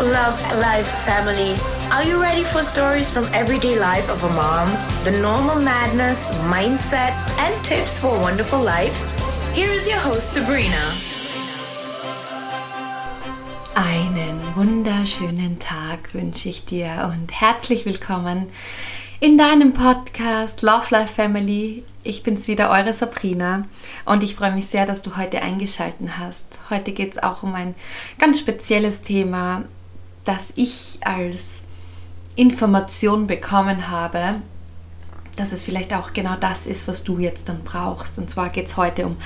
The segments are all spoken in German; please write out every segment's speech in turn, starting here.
Love Life family. Are you ready for stories from everyday life of a mom? The normal madness, mindset, and tips for a wonderful life? Here is your host Sabrina. Einen wunderschönen Tag wünsche ich dir und herzlich willkommen in deinem Podcast Love Life Family. Ich bin's wieder, eure Sabrina und ich freue mich sehr, dass du heute eingeschaltet hast. Heute geht es auch um ein ganz spezielles Thema, das ich als Information bekommen habe, dass es vielleicht auch genau das ist, was du jetzt dann brauchst. Und zwar geht es heute um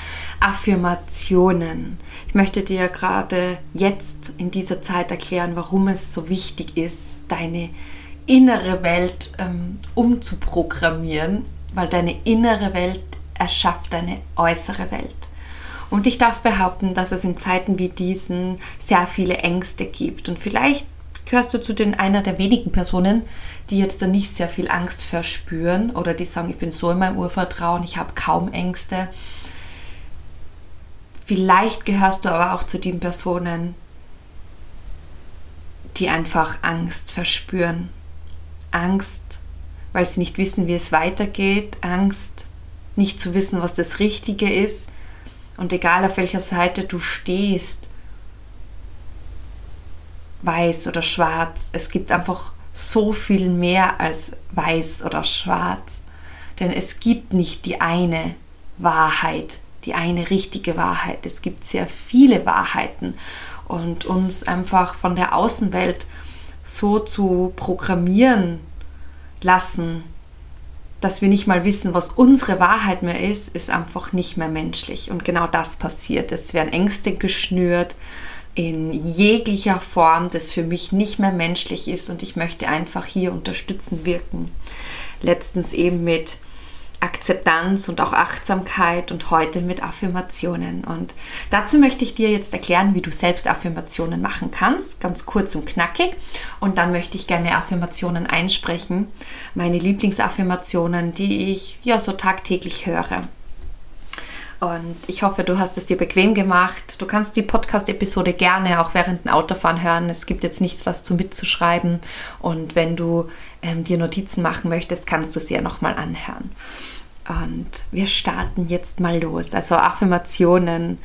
Affirmationen. Ich möchte dir gerade jetzt in dieser Zeit erklären, warum es so wichtig ist, deine innere Welt ähm, umzuprogrammieren, weil deine innere Welt erschafft deine äußere Welt. Und ich darf behaupten, dass es in Zeiten wie diesen sehr viele Ängste gibt. Und vielleicht gehörst du zu den einer der wenigen Personen, die jetzt da nicht sehr viel Angst verspüren oder die sagen, ich bin so in meinem Urvertrauen, ich habe kaum Ängste. Vielleicht gehörst du aber auch zu den Personen, die einfach Angst verspüren Angst, weil sie nicht wissen, wie es weitergeht, Angst, nicht zu wissen, was das Richtige ist. Und egal auf welcher Seite du stehst, weiß oder schwarz, es gibt einfach so viel mehr als weiß oder schwarz. Denn es gibt nicht die eine Wahrheit, die eine richtige Wahrheit. Es gibt sehr viele Wahrheiten. Und uns einfach von der Außenwelt so zu programmieren lassen, dass wir nicht mal wissen, was unsere Wahrheit mehr ist, ist einfach nicht mehr menschlich. Und genau das passiert. Es werden Ängste geschnürt in jeglicher Form, das für mich nicht mehr menschlich ist und ich möchte einfach hier unterstützen wirken. Letztens eben mit Akzeptanz und auch Achtsamkeit und heute mit Affirmationen. Und dazu möchte ich dir jetzt erklären, wie du selbst Affirmationen machen kannst, ganz kurz und knackig. Und dann möchte ich gerne Affirmationen einsprechen, meine Lieblingsaffirmationen, die ich ja so tagtäglich höre. Und ich hoffe, du hast es dir bequem gemacht. Du kannst die Podcast-Episode gerne auch während dem Autofahren hören. Es gibt jetzt nichts, was zum Mitzuschreiben. Und wenn du ähm, dir Notizen machen möchtest, kannst du sie ja nochmal anhören. Und wir starten jetzt mal los. Also Affirmationen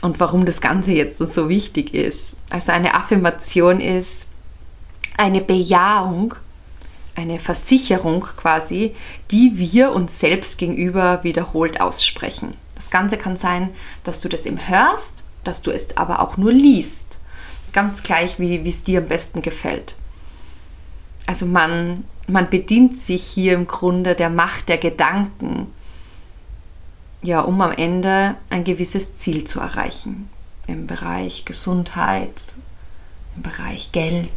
und warum das Ganze jetzt so wichtig ist. Also eine Affirmation ist eine Bejahung, eine Versicherung quasi, die wir uns selbst gegenüber wiederholt aussprechen. Das Ganze kann sein, dass du das eben hörst, dass du es aber auch nur liest. Ganz gleich, wie es dir am besten gefällt. Also man man bedient sich hier im Grunde der Macht der Gedanken, ja, um am Ende ein gewisses Ziel zu erreichen. Im Bereich Gesundheit, im Bereich Geld,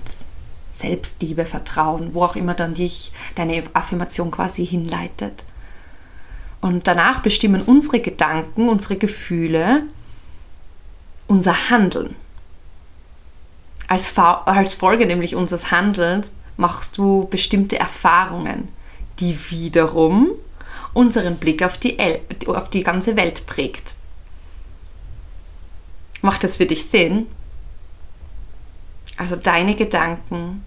Selbstliebe, Vertrauen, wo auch immer dann dich deine Affirmation quasi hinleitet. Und danach bestimmen unsere Gedanken, unsere Gefühle, unser Handeln. Als, als Folge nämlich unseres Handelns machst du bestimmte Erfahrungen, die wiederum unseren Blick auf die, El auf die ganze Welt prägt. Macht das für dich Sinn? Also deine Gedanken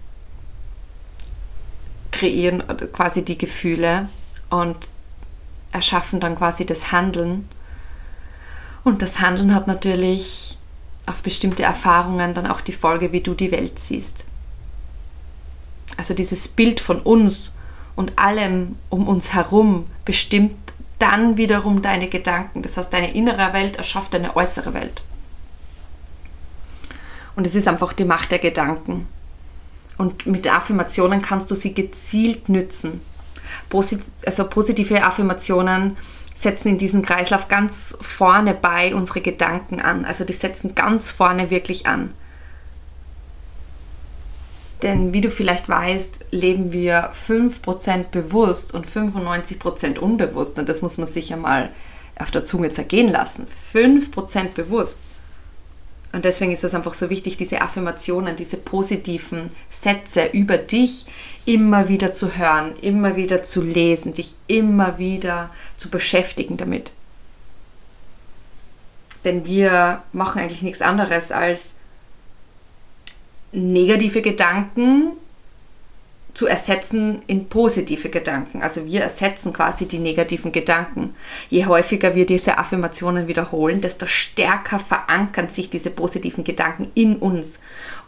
kreieren quasi die Gefühle und erschaffen dann quasi das Handeln. Und das Handeln hat natürlich auf bestimmte Erfahrungen dann auch die Folge, wie du die Welt siehst. Also dieses Bild von uns und allem um uns herum bestimmt dann wiederum deine Gedanken. Das heißt, deine innere Welt erschafft deine äußere Welt. Und es ist einfach die Macht der Gedanken. Und mit Affirmationen kannst du sie gezielt nützen. Posit also positive Affirmationen setzen in diesem Kreislauf ganz vorne bei unsere Gedanken an. Also die setzen ganz vorne wirklich an. Denn wie du vielleicht weißt, leben wir 5% bewusst und 95% unbewusst. Und das muss man sich ja mal auf der Zunge zergehen lassen. 5% bewusst. Und deswegen ist es einfach so wichtig, diese Affirmationen, diese positiven Sätze über dich immer wieder zu hören, immer wieder zu lesen, dich immer wieder zu beschäftigen damit. Denn wir machen eigentlich nichts anderes als negative Gedanken zu ersetzen in positive Gedanken. Also wir ersetzen quasi die negativen Gedanken. Je häufiger wir diese Affirmationen wiederholen, desto stärker verankern sich diese positiven Gedanken in uns.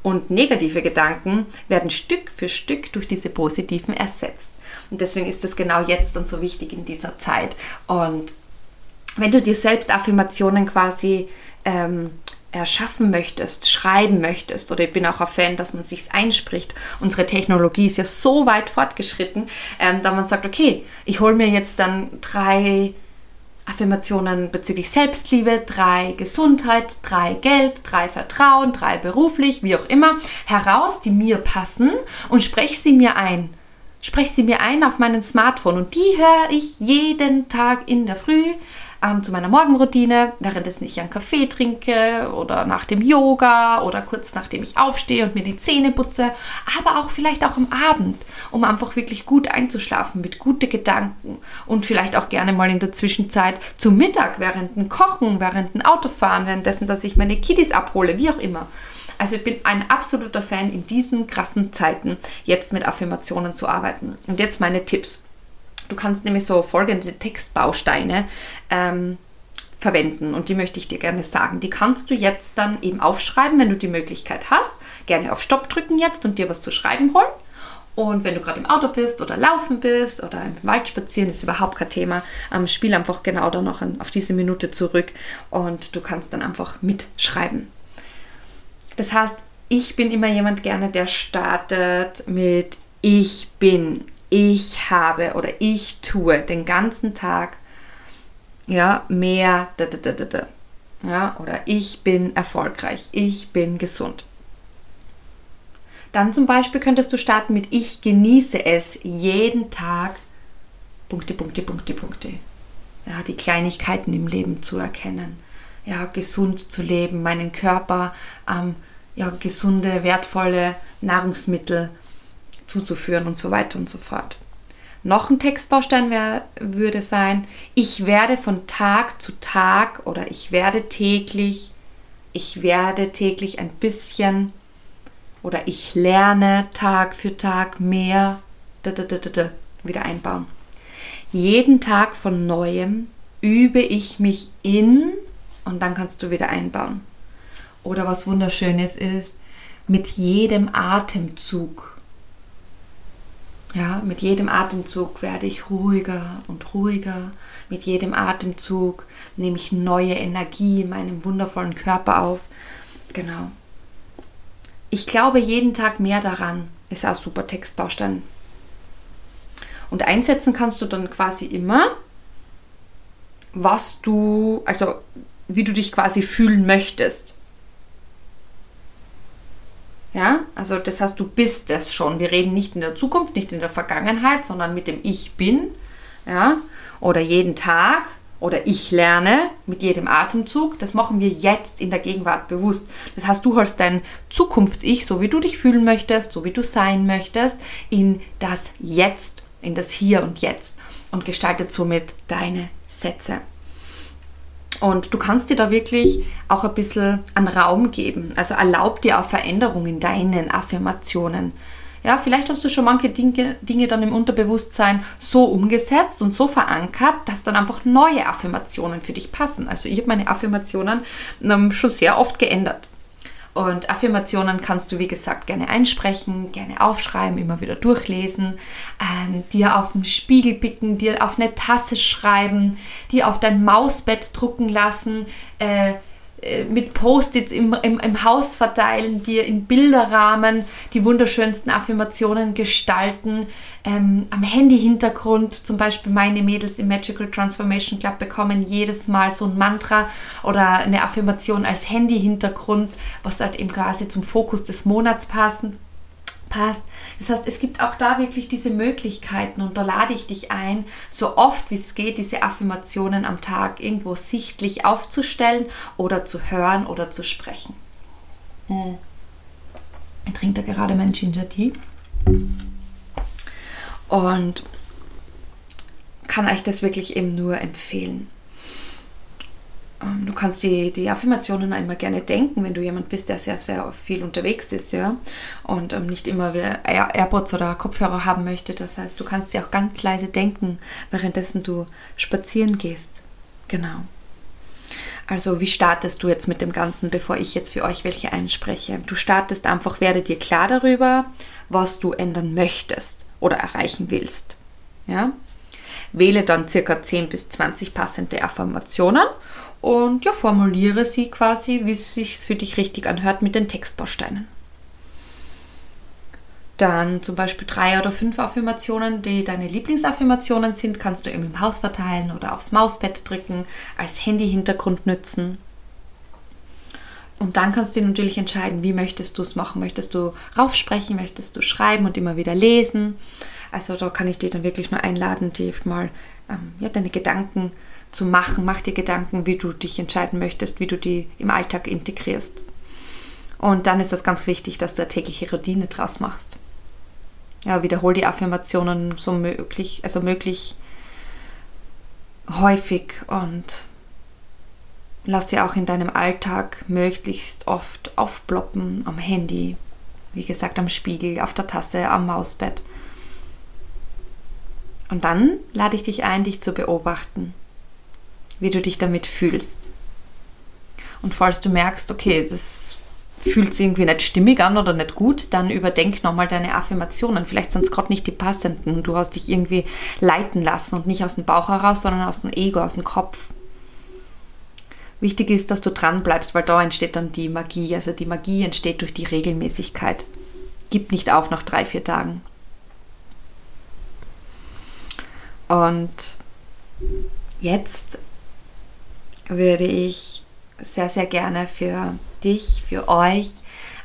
Und negative Gedanken werden Stück für Stück durch diese positiven ersetzt. Und deswegen ist es genau jetzt dann so wichtig in dieser Zeit. Und wenn du dir selbst Affirmationen quasi ähm, erschaffen möchtest, schreiben möchtest, oder ich bin auch ein Fan, dass man sich einspricht. Unsere Technologie ist ja so weit fortgeschritten, ähm, da man sagt, okay, ich hole mir jetzt dann drei Affirmationen bezüglich Selbstliebe, drei Gesundheit, drei Geld, drei Vertrauen, drei beruflich, wie auch immer, heraus, die mir passen und spreche sie mir ein. Spreche sie mir ein auf meinem Smartphone und die höre ich jeden Tag in der Früh ähm, zu meiner Morgenroutine, währenddessen ich einen Kaffee trinke oder nach dem Yoga oder kurz nachdem ich aufstehe und mir die Zähne putze, aber auch vielleicht auch am Abend, um einfach wirklich gut einzuschlafen mit guten Gedanken und vielleicht auch gerne mal in der Zwischenzeit zum Mittag, während dem Kochen, während dem Autofahren, währenddessen, dass ich meine Kiddies abhole, wie auch immer. Also ich bin ein absoluter Fan in diesen krassen Zeiten, jetzt mit Affirmationen zu arbeiten. Und jetzt meine Tipps. Du kannst nämlich so folgende Textbausteine ähm, verwenden und die möchte ich dir gerne sagen. Die kannst du jetzt dann eben aufschreiben, wenn du die Möglichkeit hast. Gerne auf Stopp drücken jetzt und dir was zu schreiben holen. Und wenn du gerade im Auto bist oder laufen bist oder im Wald spazieren, ist überhaupt kein Thema. Ähm, spiel einfach genau da noch auf diese Minute zurück und du kannst dann einfach mitschreiben. Das heißt, ich bin immer jemand gerne, der startet mit Ich bin ich habe oder ich tue den ganzen Tag ja, mehr, da, da, da, da, ja, oder ich bin erfolgreich, ich bin gesund. Dann zum Beispiel könntest du starten mit ich genieße es jeden Tag, Punkte, Punkte, Punkte, Punkte. Ja, die Kleinigkeiten im Leben zu erkennen. Ja, gesund zu leben, meinen Körper, ähm, ja, gesunde, wertvolle Nahrungsmittel zuzuführen und so weiter und so fort. Noch ein Textbaustein wär, würde sein, ich werde von Tag zu Tag oder ich werde täglich, ich werde täglich ein bisschen oder ich lerne Tag für Tag mehr da, da, da, wieder einbauen. Jeden Tag von neuem übe ich mich in und dann kannst du wieder einbauen. Oder was wunderschönes ist, mit jedem Atemzug ja, mit jedem Atemzug werde ich ruhiger und ruhiger. Mit jedem Atemzug nehme ich neue Energie in meinem wundervollen Körper auf. Genau. Ich glaube jeden Tag mehr daran. Ist auch super Textbaustein. Und einsetzen kannst du dann quasi immer, was du, also wie du dich quasi fühlen möchtest. Ja, also das heißt, du bist es schon. Wir reden nicht in der Zukunft, nicht in der Vergangenheit, sondern mit dem Ich bin. Ja, oder jeden Tag oder ich lerne mit jedem Atemzug. Das machen wir jetzt in der Gegenwart bewusst. Das heißt, du holst dein Zukunfts-Ich, so wie du dich fühlen möchtest, so wie du sein möchtest, in das Jetzt, in das Hier und Jetzt und gestaltet somit deine Sätze. Und du kannst dir da wirklich auch ein bisschen an Raum geben. Also erlaub dir auch Veränderungen in deinen Affirmationen. Ja, vielleicht hast du schon manche Dinge, Dinge dann im Unterbewusstsein so umgesetzt und so verankert, dass dann einfach neue Affirmationen für dich passen. Also ich habe meine Affirmationen ähm, schon sehr oft geändert. Und Affirmationen kannst du, wie gesagt, gerne einsprechen, gerne aufschreiben, immer wieder durchlesen, ähm, dir auf den Spiegel picken, dir auf eine Tasse schreiben, dir auf dein Mausbett drucken lassen, äh, mit Post-its im, im, im Haus verteilen, dir in Bilderrahmen die wunderschönsten Affirmationen gestalten, ähm, am Handy-Hintergrund, zum Beispiel meine Mädels im Magical Transformation Club bekommen jedes Mal so ein Mantra oder eine Affirmation als Handy-Hintergrund, was halt eben quasi zum Fokus des Monats passen passt. Das heißt, es gibt auch da wirklich diese Möglichkeiten und da lade ich dich ein, so oft wie es geht, diese Affirmationen am Tag irgendwo sichtlich aufzustellen oder zu hören oder zu sprechen. Hm. Ich trinke da gerade meinen Ginger Tea und kann euch das wirklich eben nur empfehlen. Ähm, du kannst die, die Affirmationen immer gerne denken, wenn du jemand bist, der sehr, sehr viel unterwegs ist, ja, und ähm, nicht immer Air AirPods oder Kopfhörer haben möchte. Das heißt, du kannst sie auch ganz leise denken, währenddessen du spazieren gehst. Genau. Also wie startest du jetzt mit dem Ganzen, bevor ich jetzt für euch welche einspreche? Du startest einfach, werde dir klar darüber, was du ändern möchtest oder erreichen willst. Ja? Wähle dann circa 10 bis 20 passende Affirmationen und ja, formuliere sie quasi, wie es sich für dich richtig anhört, mit den Textbausteinen. Dann zum Beispiel drei oder fünf Affirmationen, die deine Lieblingsaffirmationen sind, kannst du eben im Haus verteilen oder aufs Mausbett drücken, als Handy-Hintergrund nützen. Und dann kannst du natürlich entscheiden, wie möchtest du es machen. Möchtest du raufsprechen, möchtest du schreiben und immer wieder lesen. Also da kann ich dir dann wirklich nur einladen, dir mal ähm, ja, deine Gedanken zu machen. Mach dir Gedanken, wie du dich entscheiden möchtest, wie du die im Alltag integrierst. Und dann ist das ganz wichtig, dass du eine tägliche Routine draus machst. Ja, wiederhol die Affirmationen so möglich, also möglich häufig und lass sie auch in deinem Alltag möglichst oft aufploppen am Handy, wie gesagt am Spiegel, auf der Tasse, am Mausbett. Und dann lade ich dich ein, dich zu beobachten wie du dich damit fühlst. Und falls du merkst, okay, das fühlt sich irgendwie nicht stimmig an oder nicht gut, dann überdenk nochmal deine Affirmationen. Vielleicht sind es gerade nicht die passenden. Du hast dich irgendwie leiten lassen und nicht aus dem Bauch heraus, sondern aus dem Ego, aus dem Kopf. Wichtig ist, dass du dran bleibst, weil da entsteht dann die Magie. Also die Magie entsteht durch die Regelmäßigkeit. Gib nicht auf nach drei, vier Tagen. Und jetzt würde ich sehr, sehr gerne für dich, für euch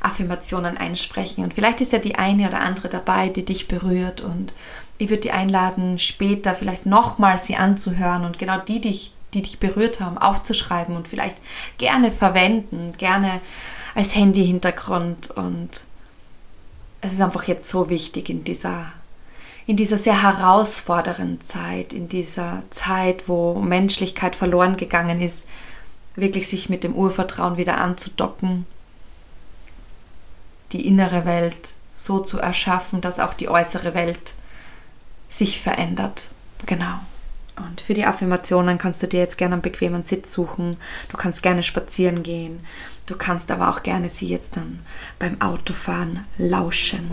Affirmationen einsprechen. Und vielleicht ist ja die eine oder andere dabei, die dich berührt. Und ich würde dich einladen, später vielleicht nochmal sie anzuhören und genau die, die, die dich berührt haben, aufzuschreiben und vielleicht gerne verwenden, gerne als Handy-Hintergrund. Und es ist einfach jetzt so wichtig in dieser in dieser sehr herausfordernden Zeit, in dieser Zeit, wo Menschlichkeit verloren gegangen ist, wirklich sich mit dem Urvertrauen wieder anzudocken, die innere Welt so zu erschaffen, dass auch die äußere Welt sich verändert. Genau. Und für die Affirmationen kannst du dir jetzt gerne einen bequemen Sitz suchen. Du kannst gerne spazieren gehen. Du kannst aber auch gerne sie jetzt dann beim Autofahren lauschen.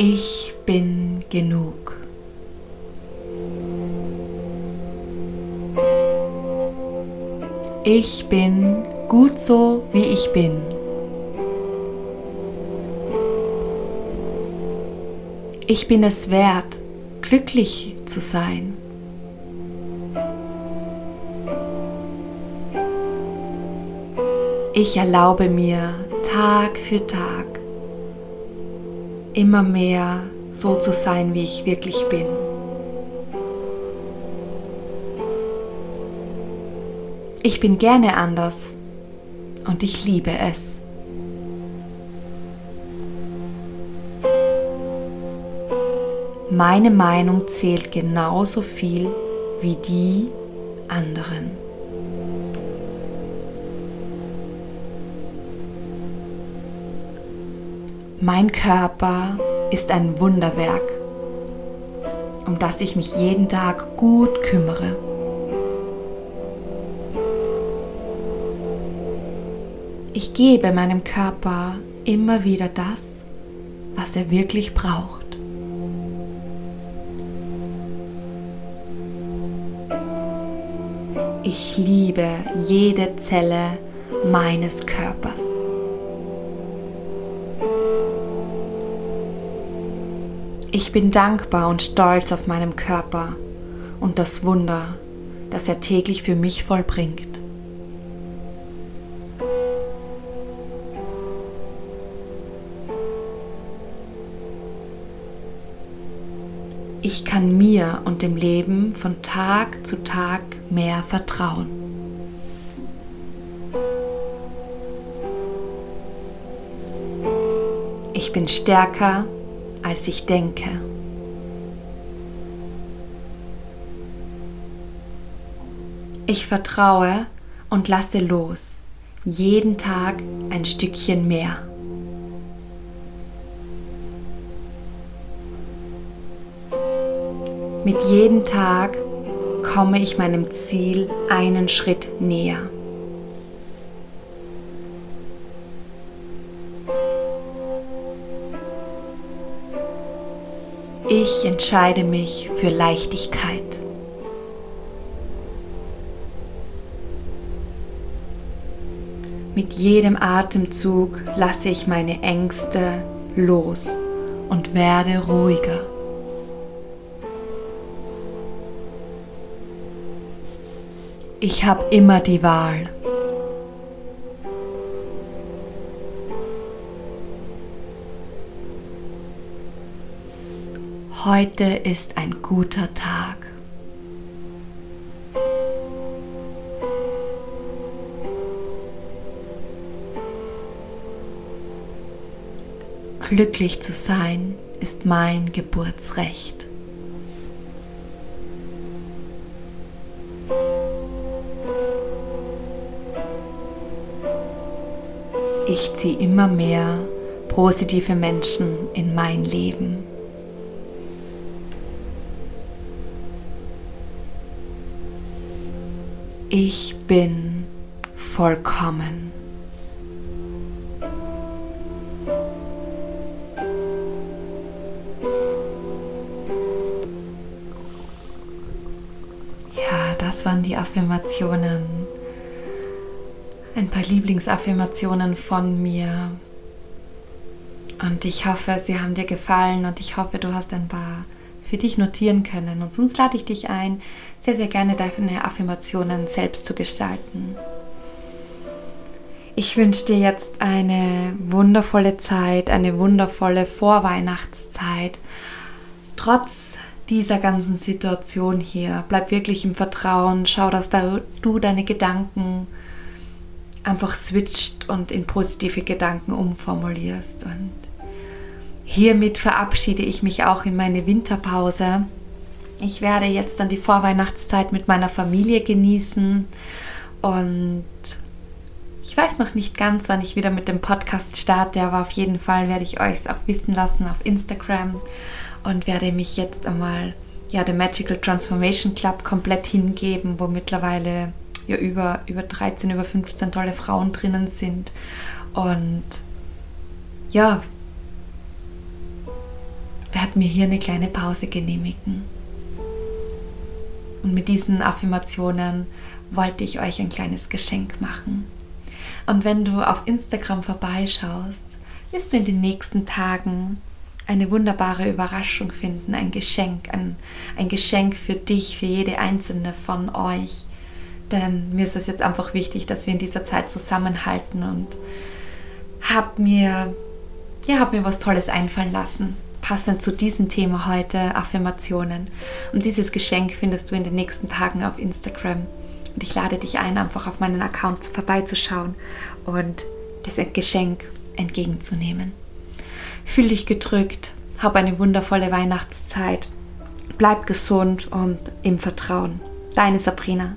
Ich bin genug. Ich bin gut so, wie ich bin. Ich bin es wert, glücklich zu sein. Ich erlaube mir Tag für Tag immer mehr so zu sein, wie ich wirklich bin. Ich bin gerne anders und ich liebe es. Meine Meinung zählt genauso viel wie die anderen. Mein Körper ist ein Wunderwerk, um das ich mich jeden Tag gut kümmere. Ich gebe meinem Körper immer wieder das, was er wirklich braucht. Ich liebe jede Zelle meines Körpers. Ich bin dankbar und stolz auf meinen Körper und das Wunder, das er täglich für mich vollbringt. Ich kann mir und dem Leben von Tag zu Tag mehr vertrauen. Ich bin stärker, als ich denke. Ich vertraue und lasse los, jeden Tag ein Stückchen mehr. Mit jedem Tag komme ich meinem Ziel einen Schritt näher. Ich entscheide mich für Leichtigkeit. Mit jedem Atemzug lasse ich meine Ängste los und werde ruhiger. Ich habe immer die Wahl. Heute ist ein guter Tag. Glücklich zu sein ist mein Geburtsrecht. Ich ziehe immer mehr positive Menschen in mein Leben. Ich bin vollkommen. Ja, das waren die Affirmationen. Ein paar Lieblingsaffirmationen von mir. Und ich hoffe, sie haben dir gefallen und ich hoffe, du hast ein paar für dich notieren können. Und sonst lade ich dich ein, sehr, sehr gerne deine Affirmationen selbst zu gestalten. Ich wünsche dir jetzt eine wundervolle Zeit, eine wundervolle Vorweihnachtszeit. Trotz dieser ganzen Situation hier, bleib wirklich im Vertrauen, schau, dass du deine Gedanken einfach switcht und in positive Gedanken umformulierst. Und Hiermit verabschiede ich mich auch in meine Winterpause. Ich werde jetzt dann die Vorweihnachtszeit mit meiner Familie genießen und ich weiß noch nicht ganz, wann ich wieder mit dem Podcast starte, aber auf jeden Fall werde ich euch es auch wissen lassen auf Instagram und werde mich jetzt einmal ja dem Magical Transformation Club komplett hingeben, wo mittlerweile ja über, über 13, über 15 tolle Frauen drinnen sind. Und ja, werde mir hier eine kleine Pause genehmigen. Und mit diesen Affirmationen wollte ich euch ein kleines Geschenk machen. Und wenn du auf Instagram vorbeischaust, wirst du in den nächsten Tagen eine wunderbare Überraschung finden, ein Geschenk, ein, ein Geschenk für dich, für jede einzelne von euch. Denn mir ist es jetzt einfach wichtig, dass wir in dieser Zeit zusammenhalten und hab mir, ja, hab mir was Tolles einfallen lassen passend zu diesem Thema heute Affirmationen. Und dieses Geschenk findest du in den nächsten Tagen auf Instagram. Und ich lade dich ein, einfach auf meinen Account vorbeizuschauen und das Geschenk entgegenzunehmen. Fühl dich gedrückt, hab eine wundervolle Weihnachtszeit, bleib gesund und im Vertrauen. Deine Sabrina.